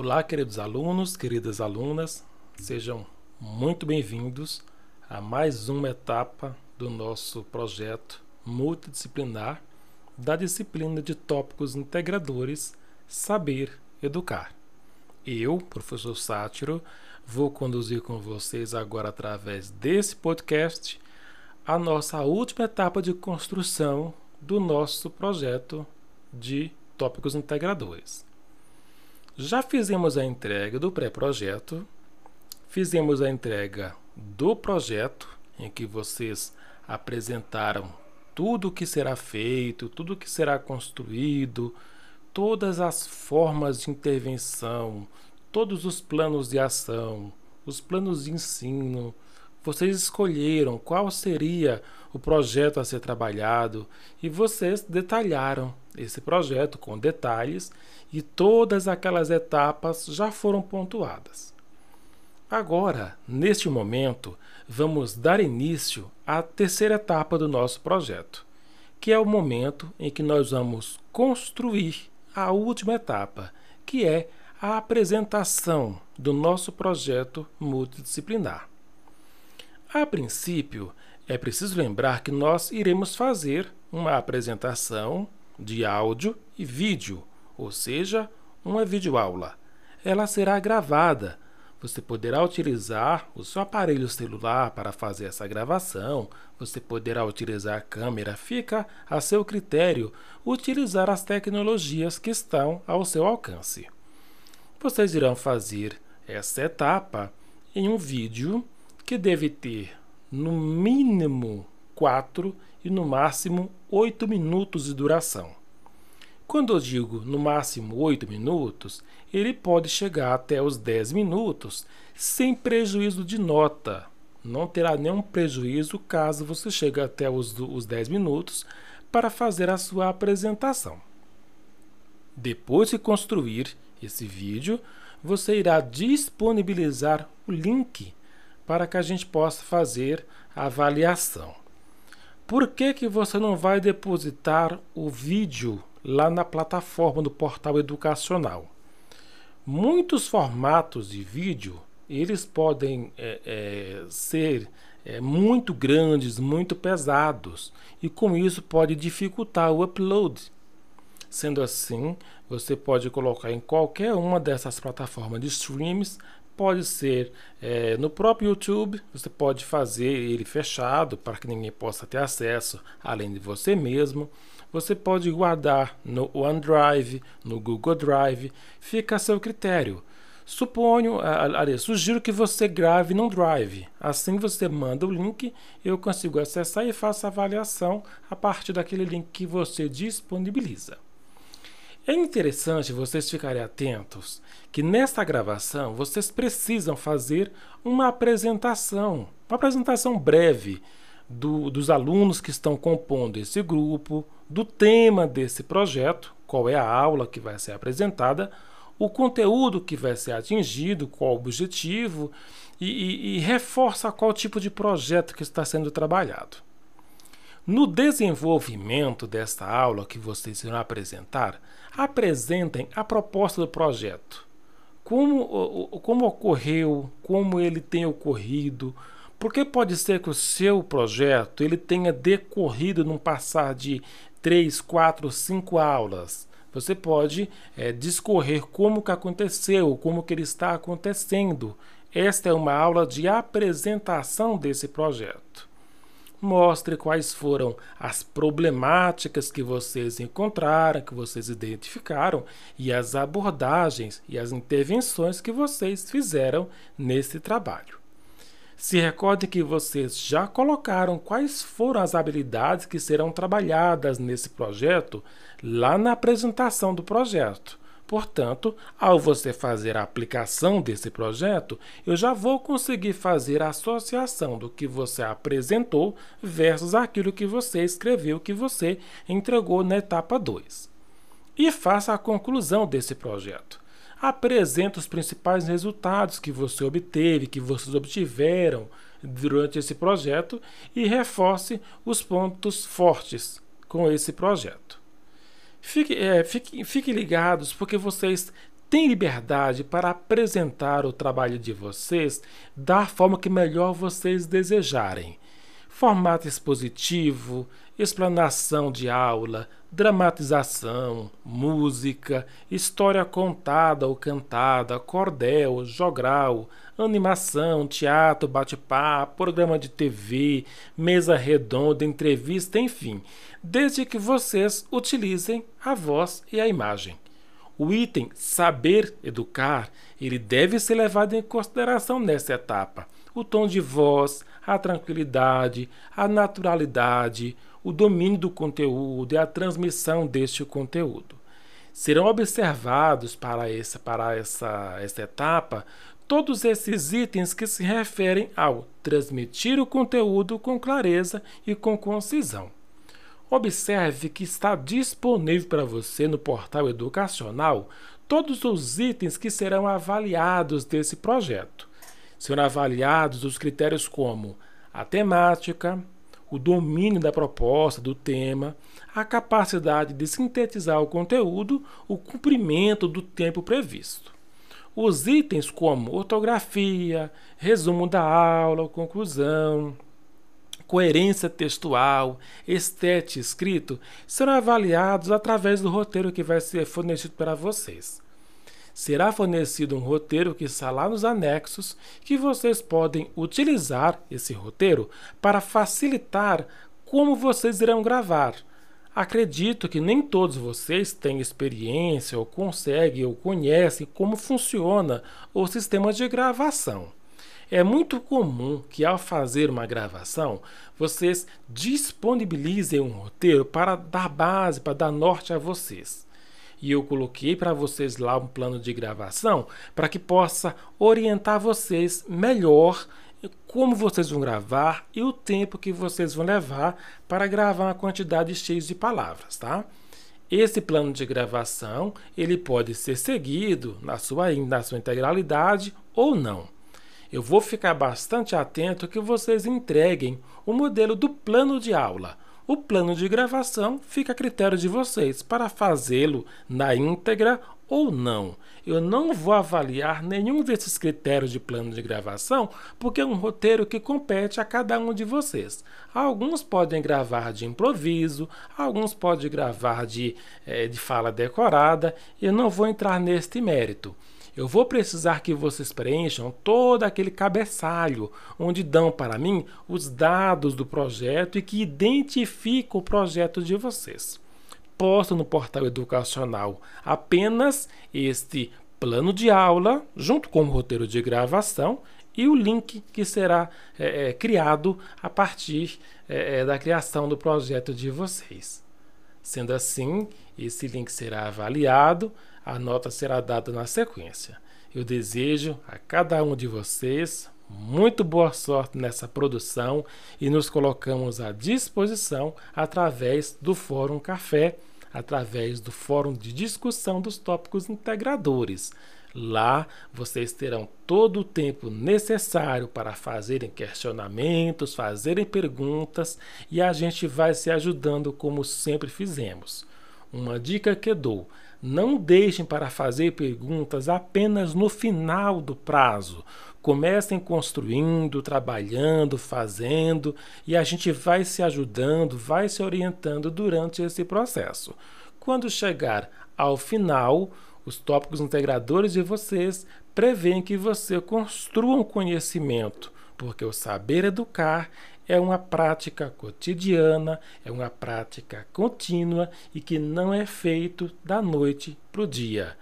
Olá, queridos alunos, queridas alunas, sejam muito bem-vindos a mais uma etapa do nosso projeto multidisciplinar da disciplina de tópicos integradores Saber Educar. Eu, professor Sátiro, vou conduzir com vocês agora através desse podcast a nossa última etapa de construção do nosso projeto de tópicos integradores. Já fizemos a entrega do pré-projeto, fizemos a entrega do projeto, em que vocês apresentaram tudo o que será feito, tudo o que será construído, todas as formas de intervenção, todos os planos de ação, os planos de ensino. Vocês escolheram qual seria o projeto a ser trabalhado e vocês detalharam esse projeto com detalhes e todas aquelas etapas já foram pontuadas. Agora, neste momento, vamos dar início à terceira etapa do nosso projeto, que é o momento em que nós vamos construir a última etapa, que é a apresentação do nosso projeto multidisciplinar. A princípio, é preciso lembrar que nós iremos fazer uma apresentação de áudio e vídeo, ou seja, uma videoaula. Ela será gravada. Você poderá utilizar o seu aparelho celular para fazer essa gravação, você poderá utilizar a câmera, fica a seu critério utilizar as tecnologias que estão ao seu alcance. Vocês irão fazer essa etapa em um vídeo que deve ter no mínimo 4 e no máximo 8 minutos de duração. Quando eu digo no máximo 8 minutos, ele pode chegar até os 10 minutos sem prejuízo de nota. Não terá nenhum prejuízo caso você chegue até os, os 10 minutos para fazer a sua apresentação. Depois de construir esse vídeo, você irá disponibilizar o link para que a gente possa fazer a avaliação. Por que, que você não vai depositar o vídeo lá na plataforma do portal educacional? Muitos formatos de vídeo eles podem é, é, ser é, muito grandes, muito pesados, e com isso pode dificultar o upload. Sendo assim, você pode colocar em qualquer uma dessas plataformas de streams pode ser é, no próprio YouTube, você pode fazer ele fechado para que ninguém possa ter acesso além de você mesmo. Você pode guardar no OneDrive, no Google Drive, fica a seu critério. Suponho, aliás, sugiro que você grave no Drive. Assim você manda o link, eu consigo acessar e faço a avaliação a partir daquele link que você disponibiliza. É interessante vocês ficarem atentos que nesta gravação vocês precisam fazer uma apresentação, uma apresentação breve do, dos alunos que estão compondo esse grupo, do tema desse projeto, qual é a aula que vai ser apresentada, o conteúdo que vai ser atingido, qual o objetivo e, e, e reforça qual tipo de projeto que está sendo trabalhado. No desenvolvimento desta aula que vocês irão apresentar, apresentem a proposta do projeto. Como, como ocorreu, como ele tem ocorrido, porque pode ser que o seu projeto ele tenha decorrido num passar de três, quatro, cinco aulas. Você pode é, discorrer como que aconteceu, como que ele está acontecendo. Esta é uma aula de apresentação desse projeto. Mostre quais foram as problemáticas que vocês encontraram, que vocês identificaram e as abordagens e as intervenções que vocês fizeram nesse trabalho. Se recorde que vocês já colocaram quais foram as habilidades que serão trabalhadas nesse projeto lá na apresentação do projeto. Portanto, ao você fazer a aplicação desse projeto, eu já vou conseguir fazer a associação do que você apresentou versus aquilo que você escreveu, que você entregou na etapa 2. E faça a conclusão desse projeto. Apresente os principais resultados que você obteve, que vocês obtiveram durante esse projeto e reforce os pontos fortes com esse projeto. Fique, é, fique, fique ligados, porque vocês tem liberdade para apresentar o trabalho de vocês da forma que melhor vocês desejarem. Formato expositivo, explanação de aula, dramatização, música, história contada ou cantada, cordel, jogral, animação, teatro, bate-papo, programa de TV, mesa redonda, entrevista, enfim, desde que vocês utilizem a voz e a imagem. O item saber educar, ele deve ser levado em consideração nessa etapa. O tom de voz, a tranquilidade, a naturalidade, o domínio do conteúdo e a transmissão deste conteúdo. Serão observados para essa, para essa, essa etapa todos esses itens que se referem ao transmitir o conteúdo com clareza e com concisão. Observe que está disponível para você no portal educacional todos os itens que serão avaliados desse projeto. Serão avaliados os critérios como a temática, o domínio da proposta, do tema, a capacidade de sintetizar o conteúdo, o cumprimento do tempo previsto. Os itens como ortografia, resumo da aula, conclusão, coerência textual, estética escrito serão avaliados através do roteiro que vai ser fornecido para vocês será fornecido um roteiro que está lá nos anexos, que vocês podem utilizar esse roteiro para facilitar como vocês irão gravar. Acredito que nem todos vocês têm experiência ou conseguem ou conhecem como funciona o sistema de gravação. É muito comum que ao fazer uma gravação, vocês disponibilizem um roteiro para dar base, para dar norte a vocês e eu coloquei para vocês lá um plano de gravação para que possa orientar vocês melhor como vocês vão gravar e o tempo que vocês vão levar para gravar uma quantidade X de palavras, tá? Esse plano de gravação ele pode ser seguido na sua, na sua integralidade ou não. Eu vou ficar bastante atento que vocês entreguem o modelo do plano de aula o plano de gravação fica a critério de vocês para fazê-lo na íntegra ou não. Eu não vou avaliar nenhum desses critérios de plano de gravação, porque é um roteiro que compete a cada um de vocês. Alguns podem gravar de improviso, alguns podem gravar de, é, de fala decorada, eu não vou entrar neste mérito eu vou precisar que vocês preencham todo aquele cabeçalho onde dão para mim os dados do projeto e que identificam o projeto de vocês. Posto no portal educacional apenas este plano de aula, junto com o roteiro de gravação e o link que será é, é, criado a partir é da criação do projeto de vocês. Sendo assim, esse link será avaliado a nota será dada na sequência. Eu desejo a cada um de vocês muito boa sorte nessa produção e nos colocamos à disposição através do Fórum Café, através do Fórum de Discussão dos Tópicos Integradores. Lá vocês terão todo o tempo necessário para fazerem questionamentos, fazerem perguntas e a gente vai se ajudando como sempre fizemos. Uma dica que dou: não deixem para fazer perguntas apenas no final do prazo. Comecem construindo, trabalhando, fazendo e a gente vai se ajudando, vai se orientando durante esse processo. Quando chegar ao final, os tópicos integradores de vocês prevêem que você construa um conhecimento, porque o saber educar é uma prática cotidiana, é uma prática contínua e que não é feito da noite para o dia.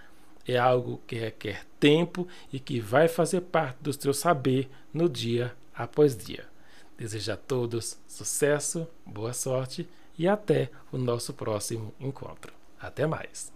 É algo que requer tempo e que vai fazer parte do seu saber no dia após dia. Desejo a todos sucesso, boa sorte e até o nosso próximo encontro. Até mais!